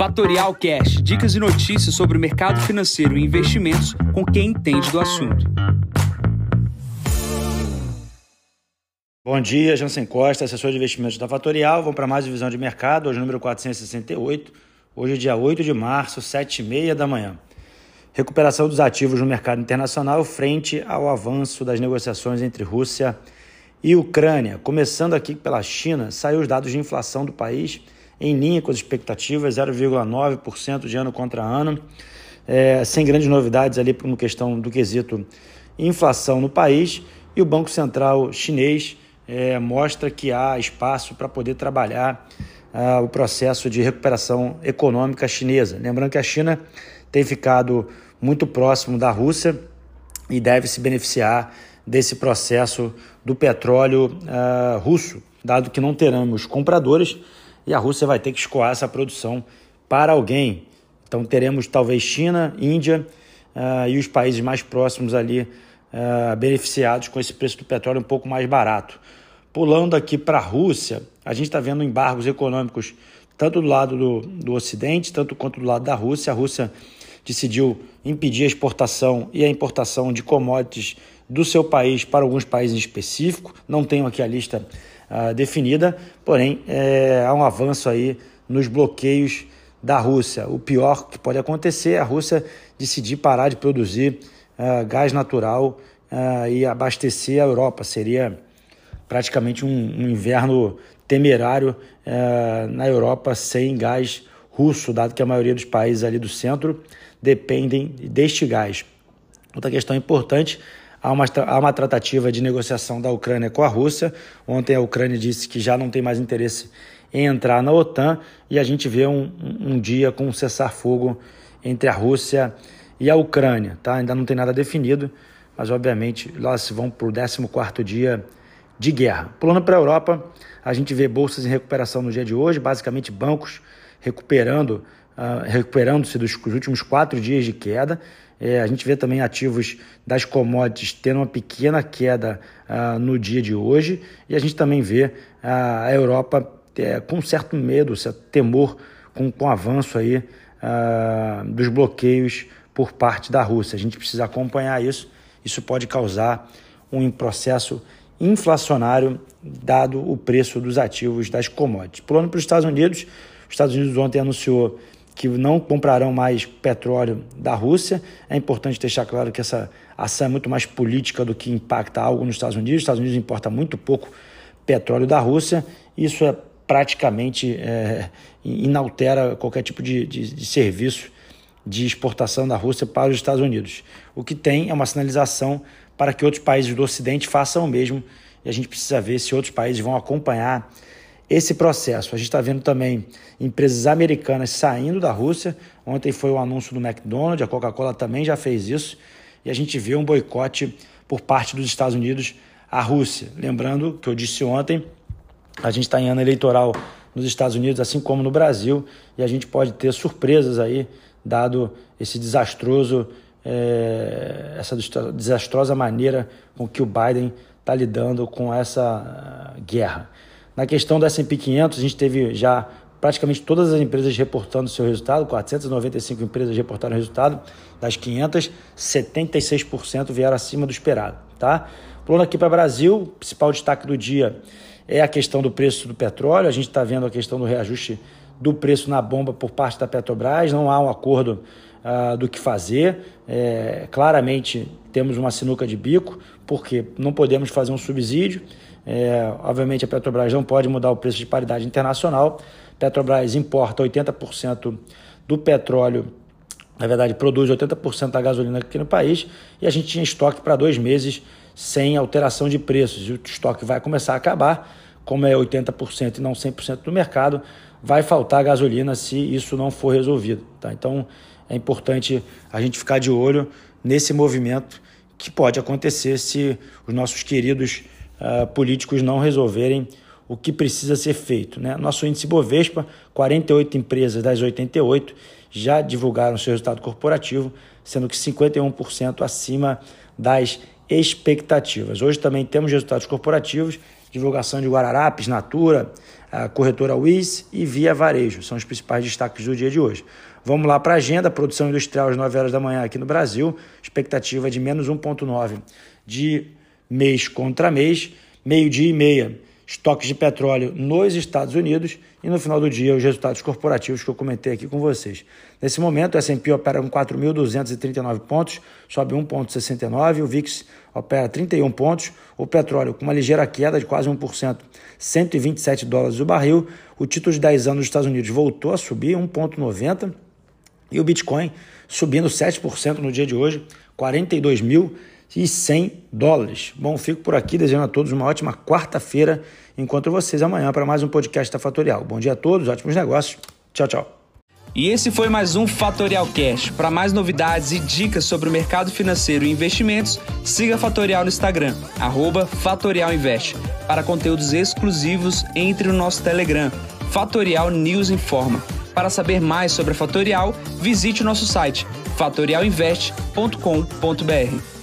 Fatorial Cash, dicas e notícias sobre o mercado financeiro e investimentos com quem entende do assunto. Bom dia, Jansen Costa, assessor de investimentos da Fatorial. Vamos para mais divisão de mercado, hoje número 468. Hoje dia 8 de março, 7h30 da manhã. Recuperação dos ativos no mercado internacional frente ao avanço das negociações entre Rússia e Ucrânia. Começando aqui pela China, saiu os dados de inflação do país em linha com as expectativas, 0,9% de ano contra ano, é, sem grandes novidades ali no questão do quesito inflação no país. E o Banco Central chinês é, mostra que há espaço para poder trabalhar ah, o processo de recuperação econômica chinesa. Lembrando que a China tem ficado muito próximo da Rússia e deve se beneficiar desse processo do petróleo ah, russo, dado que não teremos compradores e a Rússia vai ter que escoar essa produção para alguém. Então teremos talvez China, Índia uh, e os países mais próximos ali uh, beneficiados com esse preço do petróleo um pouco mais barato. Pulando aqui para a Rússia, a gente está vendo embargos econômicos tanto do lado do, do Ocidente, tanto quanto do lado da Rússia. A Rússia decidiu impedir a exportação e a importação de commodities do seu país para alguns países específicos. Não tenho aqui a lista uh, definida, porém é, há um avanço aí nos bloqueios da Rússia. O pior que pode acontecer é a Rússia decidir parar de produzir uh, gás natural uh, e abastecer a Europa. Seria praticamente um, um inverno temerário na Europa sem gás russo, dado que a maioria dos países ali do centro dependem deste gás. Outra questão importante Há uma, há uma tratativa de negociação da Ucrânia com a Rússia. Ontem a Ucrânia disse que já não tem mais interesse em entrar na OTAN e a gente vê um, um dia com um cessar-fogo entre a Rússia e a Ucrânia. Tá? Ainda não tem nada definido, mas obviamente lá se vão para o 14 dia de guerra. Pulando para a Europa, a gente vê bolsas em recuperação no dia de hoje, basicamente bancos recuperando, uh, recuperando-se dos últimos quatro dias de queda. É, a gente vê também ativos das commodities tendo uma pequena queda uh, no dia de hoje e a gente também vê uh, a Europa é, com certo medo, certo temor com, com o avanço aí, uh, dos bloqueios por parte da Rússia. A gente precisa acompanhar isso. Isso pode causar um processo inflacionário dado o preço dos ativos das commodities. Pulando para os Estados Unidos, os Estados Unidos ontem anunciou que não comprarão mais petróleo da Rússia. É importante deixar claro que essa ação é muito mais política do que impacta algo nos Estados Unidos. Os Estados Unidos importa muito pouco petróleo da Rússia. Isso é praticamente é, inaltera qualquer tipo de, de, de serviço de exportação da Rússia para os Estados Unidos. O que tem é uma sinalização para que outros países do Ocidente façam o mesmo e a gente precisa ver se outros países vão acompanhar esse processo. A gente está vendo também empresas americanas saindo da Rússia. Ontem foi o anúncio do McDonald's, a Coca-Cola também já fez isso. E a gente vê um boicote por parte dos Estados Unidos à Rússia. Lembrando que eu disse ontem, a gente está em ano eleitoral nos Estados Unidos, assim como no Brasil, e a gente pode ter surpresas aí, dado esse desastroso, é, essa desastrosa maneira com que o Biden está lidando com essa uh, guerra. Na questão do S&P 500, a gente teve já praticamente todas as empresas reportando seu resultado, 495 empresas reportaram resultado, das 500, 76% vieram acima do esperado, tá? Pulando aqui para o Brasil, principal destaque do dia é a questão do preço do petróleo, a gente está vendo a questão do reajuste do preço na bomba por parte da Petrobras, não há um acordo uh, do que fazer, é, claramente temos uma sinuca de bico, porque não podemos fazer um subsídio, é, obviamente, a Petrobras não pode mudar o preço de paridade internacional. Petrobras importa 80% do petróleo, na verdade, produz 80% da gasolina aqui no país e a gente tinha estoque para dois meses sem alteração de preços. E o estoque vai começar a acabar, como é 80% e não 100% do mercado, vai faltar gasolina se isso não for resolvido. Tá? Então, é importante a gente ficar de olho nesse movimento que pode acontecer se os nossos queridos uh, políticos não resolverem o que precisa ser feito. Né? Nosso índice Bovespa, 48 empresas das 88 já divulgaram seu resultado corporativo, sendo que 51% acima das expectativas. Hoje também temos resultados corporativos, divulgação de Guararapes, Natura, a corretora Wiz e Via Varejo. São os principais destaques do dia de hoje. Vamos lá para a agenda. Produção industrial às 9 horas da manhã aqui no Brasil. Expectativa de menos 1,9 de mês contra mês. Meio-dia e meia estoques de petróleo nos Estados Unidos e no final do dia os resultados corporativos que eu comentei aqui com vocês. Nesse momento, o S&P opera com 4.239 pontos, sobe 1,69, o VIX opera 31 pontos, o petróleo com uma ligeira queda de quase 1%, 127 dólares o barril, o título de 10 anos dos Estados Unidos voltou a subir 1,90 e o Bitcoin subindo 7% no dia de hoje, 42 mil e 100 dólares. Bom, fico por aqui desejando a todos uma ótima quarta-feira. Encontro vocês amanhã para mais um podcast da Fatorial. Bom dia a todos, ótimos negócios. Tchau, tchau. E esse foi mais um Fatorial Cash. Para mais novidades e dicas sobre o mercado financeiro e investimentos, siga a Fatorial no Instagram, @fatorialinvest. Para conteúdos exclusivos, entre no nosso Telegram, Fatorial News Informa. Para saber mais sobre a Fatorial, visite o nosso site fatorialinvest.com.br.